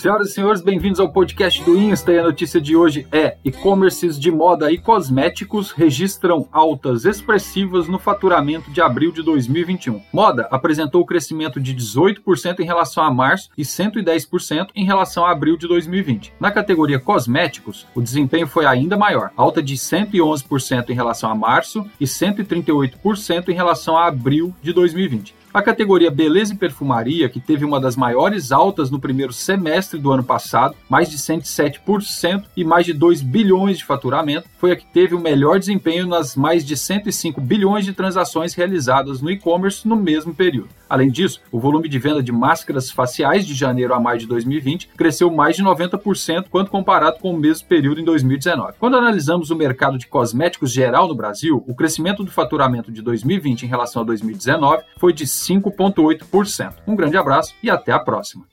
Senhoras e senhores, bem-vindos ao podcast do Insta e a notícia de hoje é: e-commerces de moda e cosméticos registram altas expressivas no faturamento de abril de 2021. Moda apresentou crescimento de 18% em relação a março e 110% em relação a abril de 2020. Na categoria cosméticos, o desempenho foi ainda maior, alta de 111% em relação a março e 138% em relação a abril de 2020. A categoria Beleza e Perfumaria, que teve uma das maiores altas no primeiro semestre do ano passado, mais de 107% e mais de 2 bilhões de faturamento, foi a que teve o melhor desempenho nas mais de 105 bilhões de transações realizadas no e-commerce no mesmo período. Além disso, o volume de venda de máscaras faciais de janeiro a maio de 2020 cresceu mais de 90% quando comparado com o mesmo período em 2019. Quando analisamos o mercado de cosméticos geral no Brasil, o crescimento do faturamento de 2020 em relação a 2019 foi de 5,8%. Um grande abraço e até a próxima.